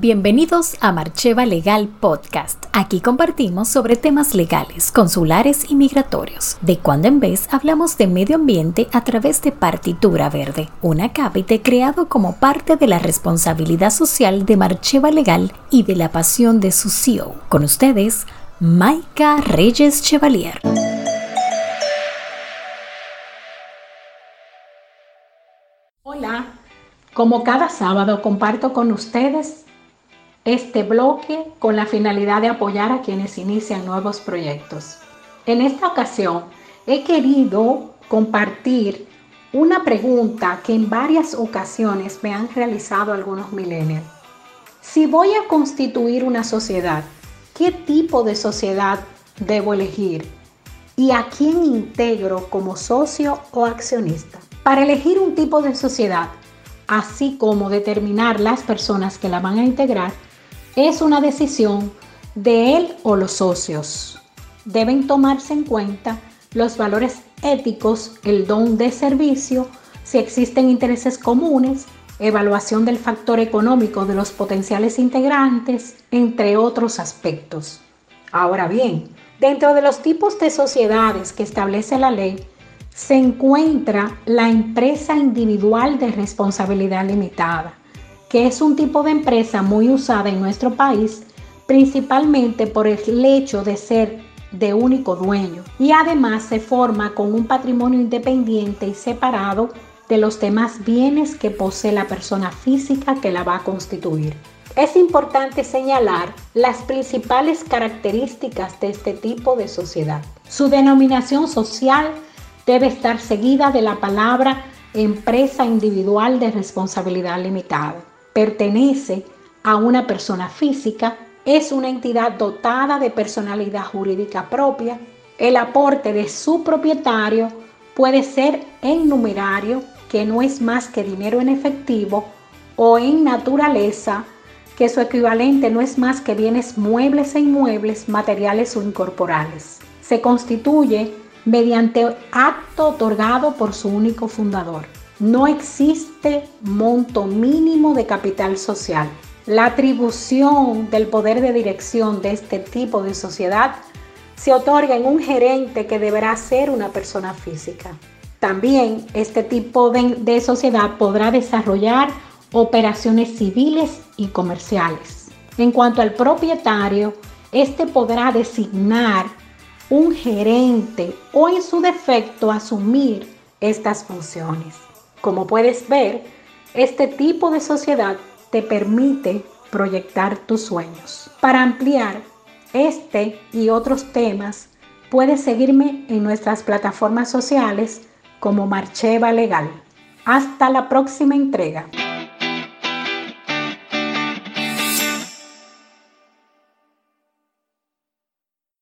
Bienvenidos a Marcheva Legal Podcast. Aquí compartimos sobre temas legales, consulares y migratorios. De cuando en vez hablamos de medio ambiente a través de Partitura Verde, un acápite creado como parte de la responsabilidad social de Marcheva Legal y de la pasión de su CEO. Con ustedes, Maika Reyes Chevalier. Hola, como cada sábado comparto con ustedes este bloque con la finalidad de apoyar a quienes inician nuevos proyectos. En esta ocasión he querido compartir una pregunta que en varias ocasiones me han realizado algunos millennials. Si voy a constituir una sociedad, ¿qué tipo de sociedad debo elegir? ¿Y a quién integro como socio o accionista? Para elegir un tipo de sociedad, así como determinar las personas que la van a integrar, es una decisión de él o los socios. Deben tomarse en cuenta los valores éticos, el don de servicio, si existen intereses comunes, evaluación del factor económico de los potenciales integrantes, entre otros aspectos. Ahora bien, dentro de los tipos de sociedades que establece la ley, se encuentra la empresa individual de responsabilidad limitada, que es un tipo de empresa muy usada en nuestro país, principalmente por el hecho de ser de único dueño y además se forma con un patrimonio independiente y separado de los demás bienes que posee la persona física que la va a constituir. Es importante señalar las principales características de este tipo de sociedad. Su denominación social debe estar seguida de la palabra empresa individual de responsabilidad limitada pertenece a una persona física, es una entidad dotada de personalidad jurídica propia, el aporte de su propietario puede ser en numerario, que no es más que dinero en efectivo, o en naturaleza, que su equivalente no es más que bienes muebles e inmuebles, materiales o incorporales. Se constituye mediante acto otorgado por su único fundador. No existe monto mínimo de capital social. La atribución del poder de dirección de este tipo de sociedad se otorga en un gerente que deberá ser una persona física. También este tipo de, sociedad podrá desarrollar operaciones civiles y comerciales. En cuanto al propietario, este podrá designar un gerente o en su defecto asumir estas funciones. Como puedes ver, este tipo de sociedad te permite proyectar tus sueños. Para ampliar este y otros temas, puedes seguirme en nuestras plataformas sociales como Marcheva Legal. Hasta la próxima entrega.